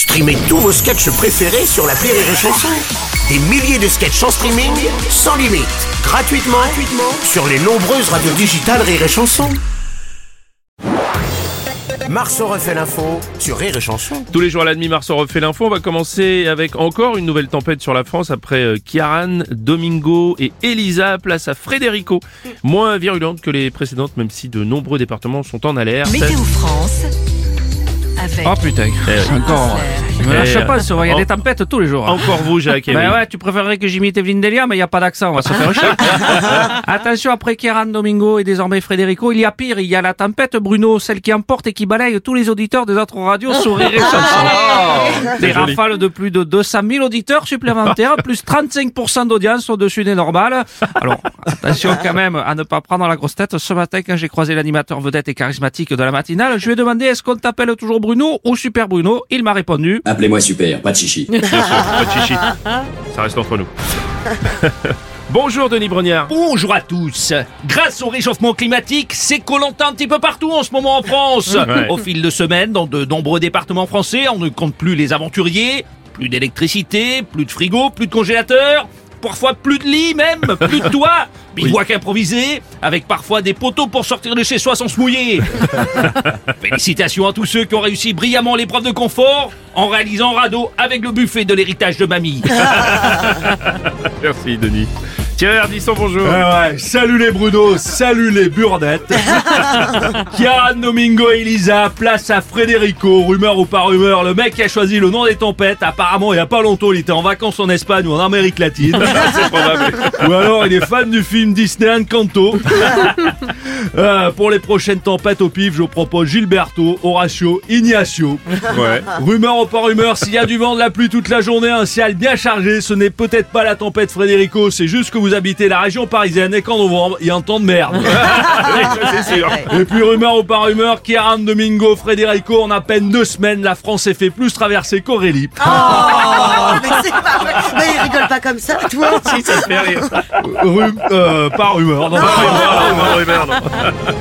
Streamez tous vos sketchs préférés sur la Rire et Chanson. Des milliers de sketchs en streaming, sans limite, gratuitement, gratuitement sur les nombreuses radios digitales Rire et Chanson. Marceau refait l'info sur Rire et Chanson. Tous les jours à la demi, on refait l'info. On va commencer avec encore une nouvelle tempête sur la France après euh, Kiaran, Domingo et Elisa. Place à Frédérico. Moins virulente que les précédentes, même si de nombreux départements sont en alerte. Météo France avec Oh putain, Eh, encore. Je me lâche Eh, pas, il y a en- des tempêtes tous les jours. Encore vous, Jacques. Ben oui. ouais, tu préférerais que j'imite Evelyne Delia, mais il n'y a pas d'accent, on va se faire chier. Attention, après Kieran Domingo et désormais Frédérico, il y a pire, il y a la tempête Bruno, celle qui emporte et qui balaye tous les auditeurs des autres radios sur Rire et Chanson. Des C'est joli. rafales de plus de 200 000 auditeurs supplémentaires, plus 35% d'audience au-dessus des normales. Alors, attention quand même à ne pas prendre la grosse tête. Ce matin, quand j'ai croisé l'animateur vedette et charismatique de la matinale, je lui ai demandé est-ce qu'on t'appelle toujours Bruno ou Super Bruno? Il m'a répondu Appelez-moi super, pas de chichi. Bien sûr, pas de chichi. Ça reste entre nous. Bonjour Denis Brognard. Bonjour à tous. Grâce au réchauffement climatique, c'est collant un petit peu partout en ce moment en France. Ouais. Au fil de semaines, dans de nombreux départements français, on ne compte plus les aventuriers, plus d'électricité, plus de frigo, plus de congélateur, parfois plus de lit même, plus de toit, bivouac improvisé, avec parfois des poteaux pour sortir de chez soi sans se mouiller. Félicitations à tous ceux qui ont réussi brillamment l'épreuve de confort en réalisant radeau avec le buffet de l'héritage de mamie. Merci Denis. Thierry Ardisson, bonjour. Ouais, salut les Bruno, salut les burnettes. Chiara Domingo et Elisa, place à Frédérico, rumeur ou pas rumeur, le mec qui a choisi le nom des tempêtes, apparemment il y a pas longtemps il était en vacances en Espagne ou en Amérique latine. C'est probable. ou alors il est fan du film Disney Encanto. Euh, pour les prochaines tempêtes au pif, je propose Gilberto, Horacio, Ignacio. Ouais. Rumeur ou pas rumeur, s'il y a du vent, de la pluie toute la journée, un ciel bien chargé, ce n'est peut-être pas la tempête Frédérico, c'est juste que vous habitez la région parisienne et qu'en novembre, il y a un temps de merde. c'est sûr. Et puis rumeur ou pas rumeur, Kieran Domingo, Frédérico, en à peine deux semaines, la France s'est fait plus traverser qu'Aurélie. Oh, mais c'est pas vrai. Mais il rigole pas comme ça, toi. Si, ça te fait rire. Rum- euh, pas rumeur, non, pas rumeur. Non, non, non, non.